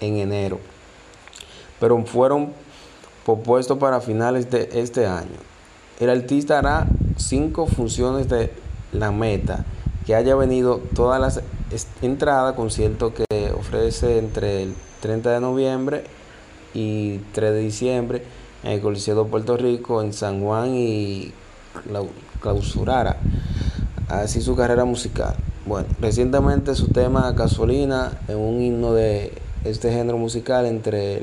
En enero, pero fueron propuestos para finales de este año. El artista hará cinco funciones de la meta que haya venido todas las entradas, concierto que ofrece entre el 30 de noviembre y 3 de diciembre en el Coliseo de Puerto Rico, en San Juan y clausurara así su carrera musical. Bueno, recientemente su tema Gasolina en un himno de este género musical entre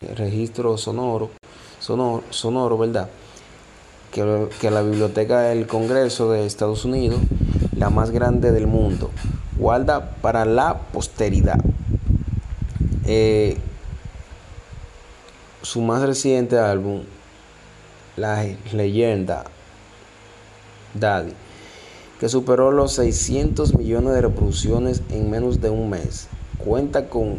Registro sonoro, sonoro, sonoro ¿verdad? Que, la Biblioteca del Congreso de Estados Unidos, la más grande del mundo, guarda para la posteridad. Eh, su más reciente álbum, La Leyenda Daddy, que superó los 600 millones de reproducciones en menos de un mes, cuenta con